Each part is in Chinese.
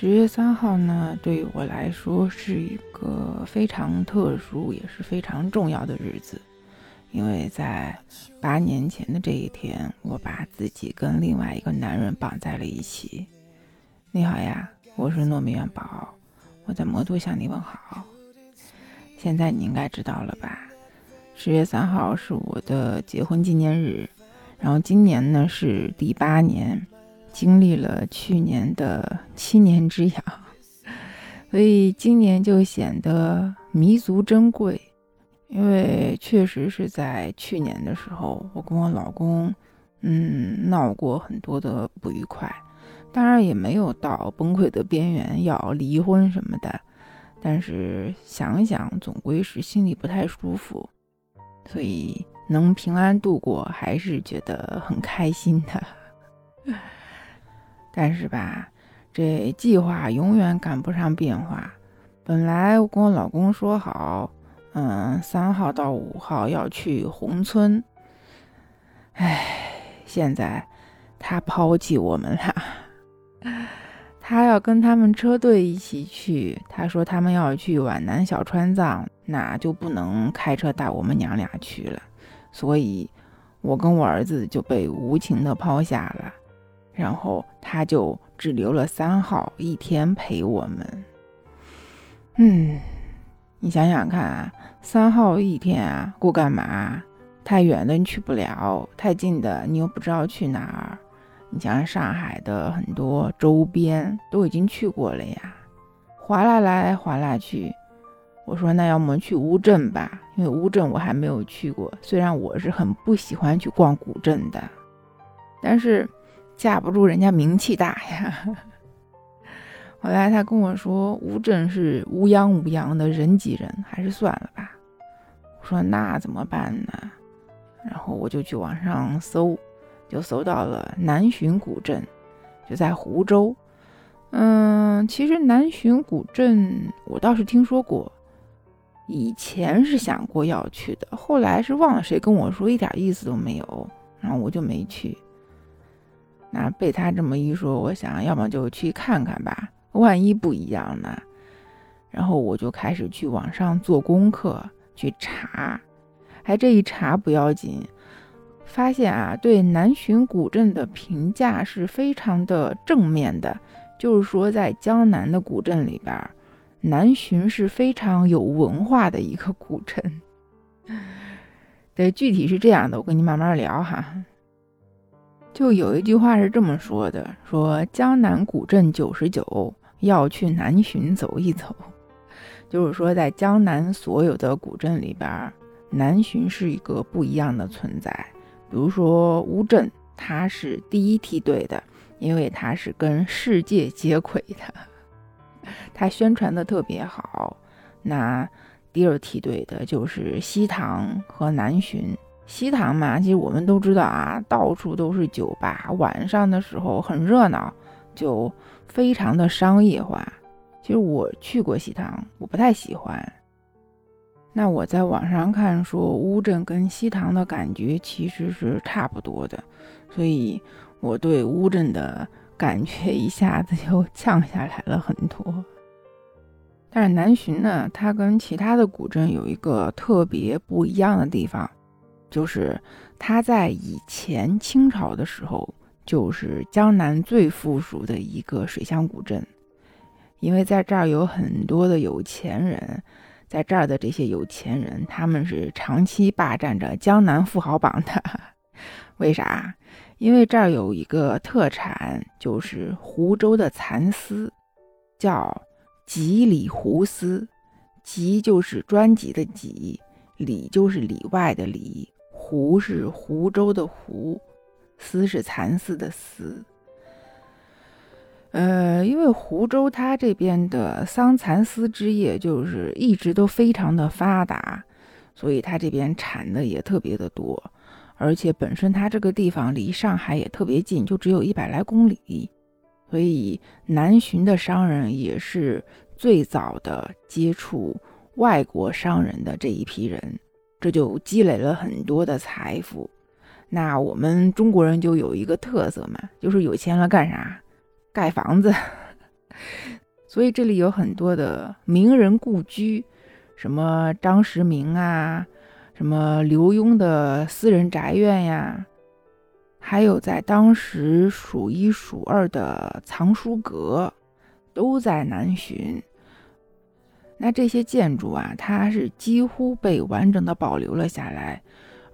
十月三号呢，对于我来说是一个非常特殊也是非常重要的日子，因为在八年前的这一天，我把自己跟另外一个男人绑在了一起。你好呀，我是糯米元宝，我在魔都向你问好。现在你应该知道了吧？十月三号是我的结婚纪念日，然后今年呢是第八年。经历了去年的七年之痒，所以今年就显得弥足珍贵。因为确实是在去年的时候，我跟我老公，嗯，闹过很多的不愉快，当然也没有到崩溃的边缘要离婚什么的。但是想想，总归是心里不太舒服，所以能平安度过，还是觉得很开心的。但是吧，这计划永远赶不上变化。本来我跟我老公说好，嗯，三号到五号要去宏村。唉，现在他抛弃我们了。他要跟他们车队一起去。他说他们要去皖南小川藏，那就不能开车带我们娘俩去了。所以，我跟我儿子就被无情的抛下了。然后他就只留了三号一天陪我们。嗯，你想想看啊，三号一天啊，过干嘛？太远的你去不了，太近的你又不知道去哪儿。你像上海的很多周边都已经去过了呀，划拉来划拉去。我说那要么去乌镇吧，因为乌镇我还没有去过。虽然我是很不喜欢去逛古镇的，但是。架不住人家名气大呀。后来他跟我说，乌镇是乌泱乌泱的人挤人，还是算了吧。我说那怎么办呢？然后我就去网上搜，就搜到了南浔古镇，就在湖州。嗯，其实南浔古镇我倒是听说过，以前是想过要去的，后来是忘了谁跟我说，一点意思都没有，然后我就没去。那被他这么一说，我想要么就去看看吧，万一不一样呢？然后我就开始去网上做功课，去查。还这一查不要紧，发现啊，对南浔古镇的评价是非常的正面的，就是说在江南的古镇里边，南浔是非常有文化的一个古镇。对，具体是这样的，我跟你慢慢聊哈。就有一句话是这么说的：说江南古镇九十九，要去南浔走一走。就是说，在江南所有的古镇里边，南浔是一个不一样的存在。比如说乌镇，它是第一梯队的，因为它是跟世界接轨的，它宣传的特别好。那第二梯队的就是西塘和南浔。西塘嘛，其实我们都知道啊，到处都是酒吧，晚上的时候很热闹，就非常的商业化。其实我去过西塘，我不太喜欢。那我在网上看说乌镇跟西塘的感觉其实是差不多的，所以我对乌镇的感觉一下子就降下来了很多。但是南浔呢，它跟其他的古镇有一个特别不一样的地方。就是它在以前清朝的时候，就是江南最富庶的一个水乡古镇，因为在这儿有很多的有钱人，在这儿的这些有钱人，他们是长期霸占着江南富豪榜的。为啥？因为这儿有一个特产，就是湖州的蚕丝，叫吉里湖丝。吉就是专辑的吉，里就是里外的里。湖是湖州的湖，丝是蚕丝的丝。呃，因为湖州它这边的桑蚕丝织业就是一直都非常的发达，所以它这边产的也特别的多。而且本身它这个地方离上海也特别近，就只有一百来公里，所以南浔的商人也是最早的接触外国商人的这一批人。这就积累了很多的财富。那我们中国人就有一个特色嘛，就是有钱了干啥？盖房子。所以这里有很多的名人故居，什么张时明啊，什么刘墉的私人宅院呀，还有在当时数一数二的藏书阁，都在南浔。那这些建筑啊，它是几乎被完整的保留了下来，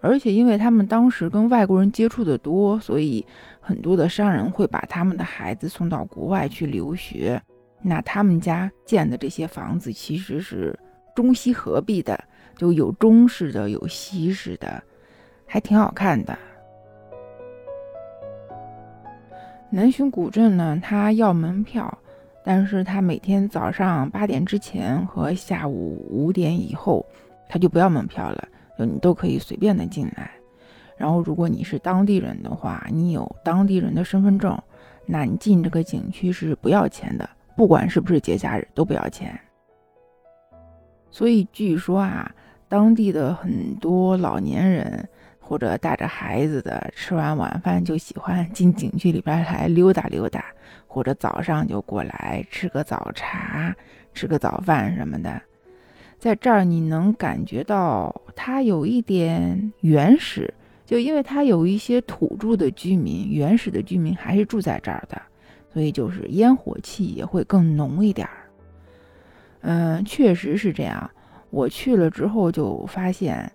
而且因为他们当时跟外国人接触的多，所以很多的商人会把他们的孩子送到国外去留学。那他们家建的这些房子其实是中西合璧的，就有中式的，有西式的，还挺好看的。南浔古镇呢，它要门票。但是他每天早上八点之前和下午五点以后，他就不要门票了，就你都可以随便的进来。然后如果你是当地人的话，你有当地人的身份证，那你进这个景区是不要钱的，不管是不是节假日都不要钱。所以据说啊，当地的很多老年人或者带着孩子的，吃完晚饭就喜欢进景区里边来溜达溜达。或者早上就过来吃个早茶，吃个早饭什么的，在这儿你能感觉到它有一点原始，就因为它有一些土著的居民，原始的居民还是住在这儿的，所以就是烟火气也会更浓一点儿。嗯，确实是这样。我去了之后就发现，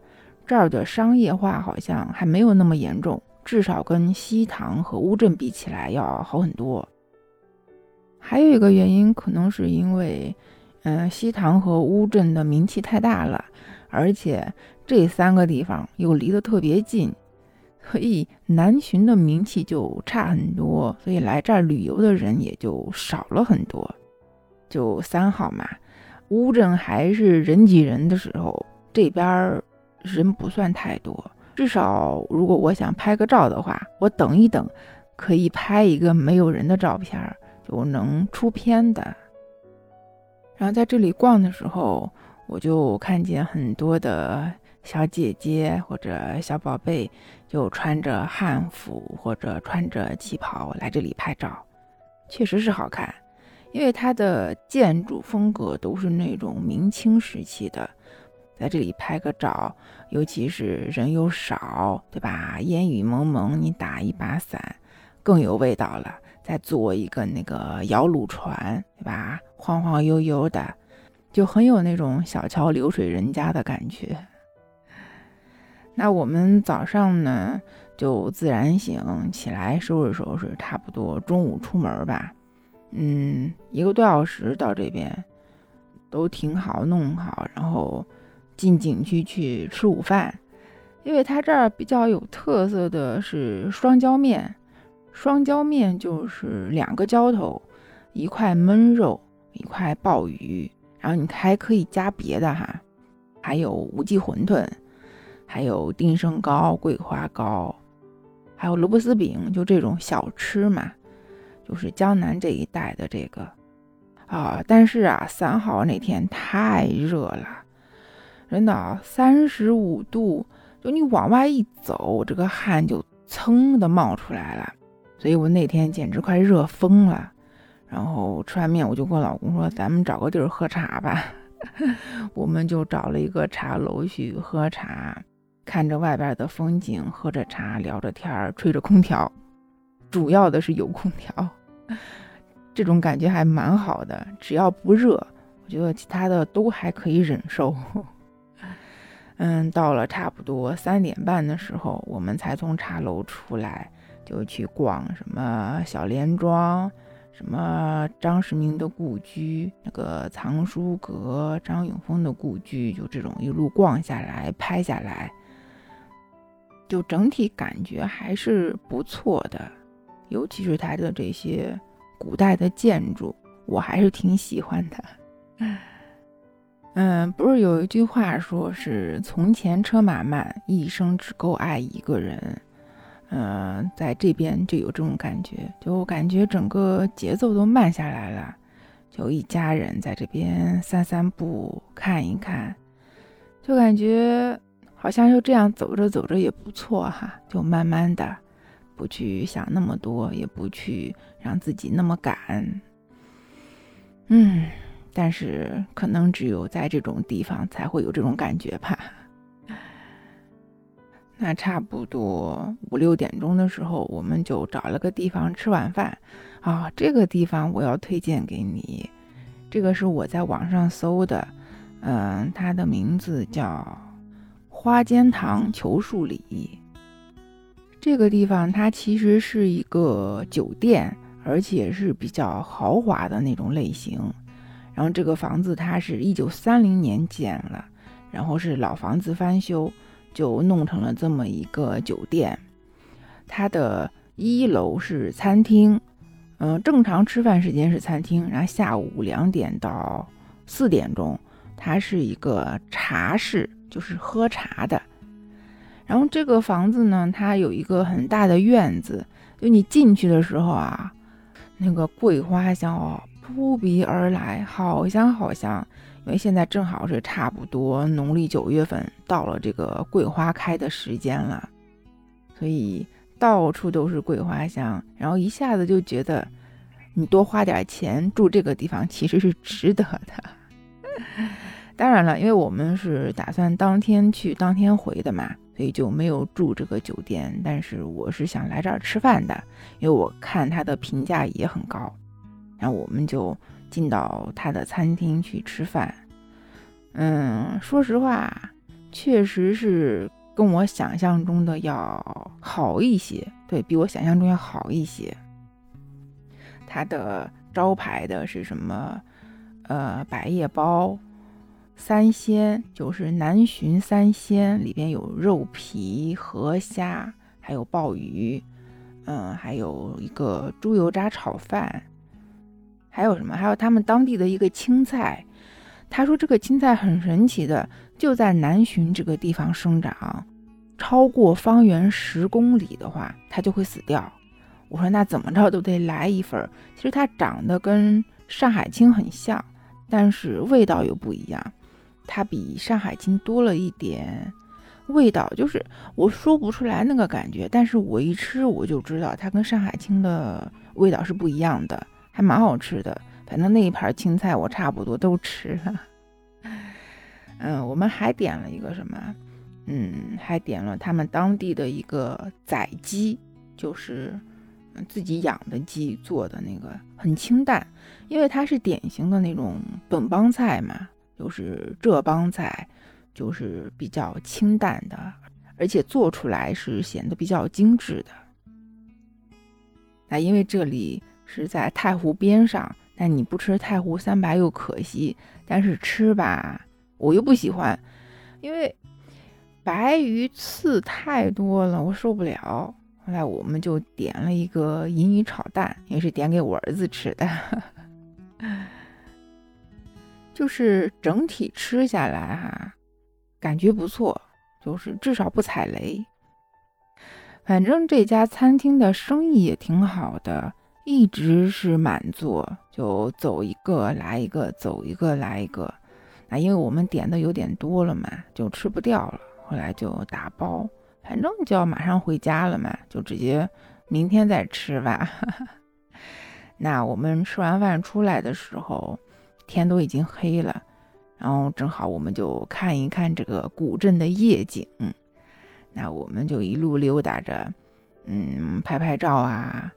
这儿的商业化好像还没有那么严重，至少跟西塘和乌镇比起来要好很多。还有一个原因，可能是因为，嗯，西塘和乌镇的名气太大了，而且这三个地方又离得特别近，所以南浔的名气就差很多，所以来这儿旅游的人也就少了很多。就三号嘛，乌镇还是人挤人的时候，这边人不算太多，至少如果我想拍个照的话，我等一等，可以拍一个没有人的照片儿。就能出片的。然后在这里逛的时候，我就看见很多的小姐姐或者小宝贝，就穿着汉服或者穿着旗袍来这里拍照，确实是好看。因为它的建筑风格都是那种明清时期的，在这里拍个照，尤其是人又少，对吧？烟雨蒙蒙，你打一把伞，更有味道了。再坐一个那个摇橹船，对吧？晃晃悠悠的，就很有那种小桥流水人家的感觉。那我们早上呢，就自然醒起来收拾收拾，差不多中午出门吧。嗯，一个多小时到这边，都挺好弄好，然后进景区去吃午饭。因为它这儿比较有特色的是双椒面。双椒面就是两个浇头，一块焖肉，一块鲍鱼，然后你还可以加别的哈，还有无忌馄饨，还有定胜糕、桂花糕，还有萝卜丝饼，就这种小吃嘛，就是江南这一带的这个啊。但是啊，三号那天太热了，真的三十五度，就你往外一走，这个汗就噌的冒出来了。所以我那天简直快热疯了，然后吃完面我就跟我老公说：“咱们找个地儿喝茶吧。”我们就找了一个茶楼去喝茶，看着外边的风景，喝着茶，聊着天儿，吹着空调。主要的是有空调，这种感觉还蛮好的。只要不热，我觉得其他的都还可以忍受。嗯，到了差不多三点半的时候，我们才从茶楼出来。就去逛什么小莲庄，什么张世明的故居，那个藏书阁，张永丰的故居，就这种一路逛下来，拍下来，就整体感觉还是不错的，尤其是它的这些古代的建筑，我还是挺喜欢的。嗯，不是有一句话说是“从前车马慢，一生只够爱一个人”。嗯，在这边就有这种感觉，就感觉整个节奏都慢下来了，就一家人在这边散散步、看一看，就感觉好像就这样走着走着也不错哈，就慢慢的，不去想那么多，也不去让自己那么赶。嗯，但是可能只有在这种地方才会有这种感觉吧。那差不多五六点钟的时候，我们就找了个地方吃晚饭。啊，这个地方我要推荐给你，这个是我在网上搜的，嗯，它的名字叫花间堂球树里。这个地方它其实是一个酒店，而且是比较豪华的那种类型。然后这个房子它是一九三零年建了，然后是老房子翻修。就弄成了这么一个酒店，它的一楼是餐厅，嗯，正常吃饭时间是餐厅，然后下午两点到四点钟，它是一个茶室，就是喝茶的。然后这个房子呢，它有一个很大的院子，就你进去的时候啊，那个桂花香哦扑鼻而来，好香好香。因为现在正好是差不多农历九月份到了这个桂花开的时间了，所以到处都是桂花香，然后一下子就觉得你多花点钱住这个地方其实是值得的。当然了，因为我们是打算当天去当天回的嘛，所以就没有住这个酒店。但是我是想来这儿吃饭的，因为我看它的评价也很高，然后我们就。进到他的餐厅去吃饭，嗯，说实话，确实是跟我想象中的要好一些，对比我想象中要好一些。他的招牌的是什么？呃，百叶包三鲜，就是南浔三鲜，里边有肉皮、河虾，还有鲍鱼，嗯，还有一个猪油渣炒饭。还有什么？还有他们当地的一个青菜，他说这个青菜很神奇的，就在南浔这个地方生长，超过方圆十公里的话，它就会死掉。我说那怎么着都得来一份。其实它长得跟上海青很像，但是味道又不一样，它比上海青多了一点味道，就是我说不出来那个感觉，但是我一吃我就知道它跟上海青的味道是不一样的。还蛮好吃的，反正那一盘青菜我差不多都吃了。嗯，我们还点了一个什么？嗯，还点了他们当地的一个宰鸡，就是自己养的鸡做的那个，很清淡，因为它是典型的那种本帮菜嘛，就是浙帮菜，就是比较清淡的，而且做出来是显得比较精致的。那因为这里。是在太湖边上，但你不吃太湖三白又可惜。但是吃吧，我又不喜欢，因为白鱼刺太多了，我受不了。后来我们就点了一个银鱼炒蛋，也是点给我儿子吃的。就是整体吃下来哈，感觉不错，就是至少不踩雷。反正这家餐厅的生意也挺好的。一直是满座，就走一个来一个，走一个来一个。那因为我们点的有点多了嘛，就吃不掉了。后来就打包，反正就要马上回家了嘛，就直接明天再吃吧。那我们吃完饭出来的时候，天都已经黑了，然后正好我们就看一看这个古镇的夜景。那我们就一路溜达着，嗯，拍拍照啊。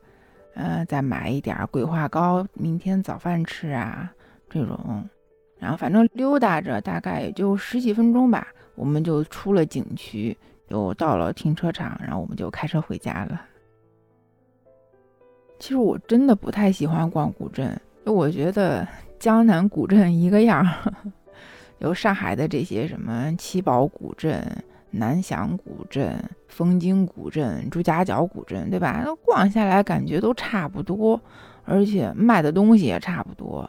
呃，再买一点桂花糕，明天早饭吃啊，这种。然后反正溜达着，大概也就十几分钟吧，我们就出了景区，就到了停车场，然后我们就开车回家了。其实我真的不太喜欢逛古镇，就我觉得江南古镇一个样，有上海的这些什么七宝古镇。南翔古镇、枫泾古镇、朱家角古镇，对吧？那逛下来感觉都差不多，而且卖的东西也差不多。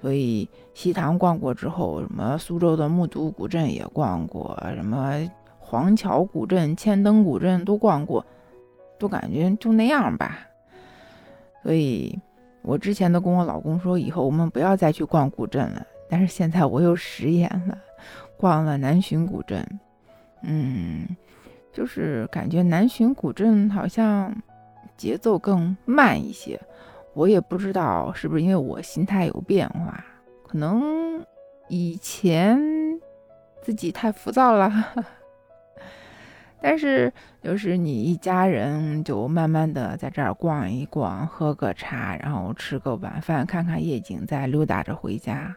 所以西塘逛过之后，什么苏州的木渎古镇也逛过，什么黄桥古镇、千灯古镇都逛过，都感觉就那样吧。所以我之前都跟我老公说，以后我们不要再去逛古镇了。但是现在我又食言了，逛了南浔古镇。嗯，就是感觉南浔古镇好像节奏更慢一些。我也不知道是不是因为我心态有变化，可能以前自己太浮躁了。但是，就是你一家人就慢慢的在这儿逛一逛，喝个茶，然后吃个晚饭，看看夜景，再溜达着回家。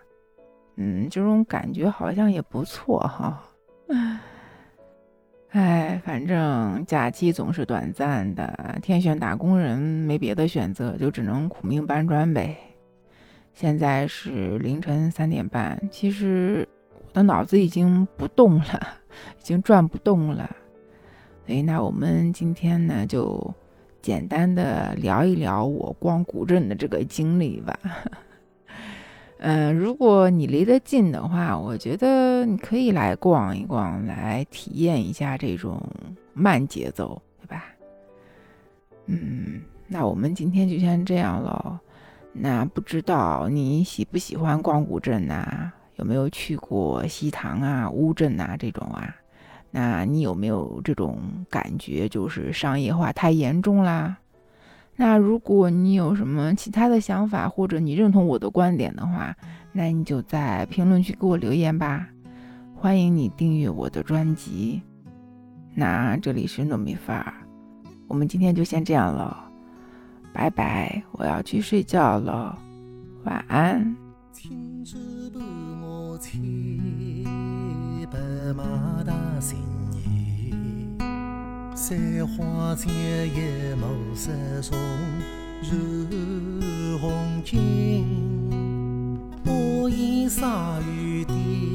嗯，这种感觉好像也不错哈。哎，反正假期总是短暂的，天选打工人没别的选择，就只能苦命搬砖呗。现在是凌晨三点半，其实我的脑子已经不动了，已经转不动了。哎，那我们今天呢，就简单的聊一聊我逛古镇的这个经历吧。嗯，如果你离得近的话，我觉得你可以来逛一逛，来体验一下这种慢节奏，对吧？嗯，那我们今天就先这样喽。那不知道你喜不喜欢逛古镇呐？有没有去过西塘啊、乌镇啊这种啊？那你有没有这种感觉，就是商业化太严重啦？那如果你有什么其他的想法，或者你认同我的观点的话，那你就在评论区给我留言吧。欢迎你订阅我的专辑。那这里是糯米饭儿，我们今天就先这样了，拜拜，我要去睡觉了，晚安。马大新，山花间一抹色松如红巾，我饮洒雨滴。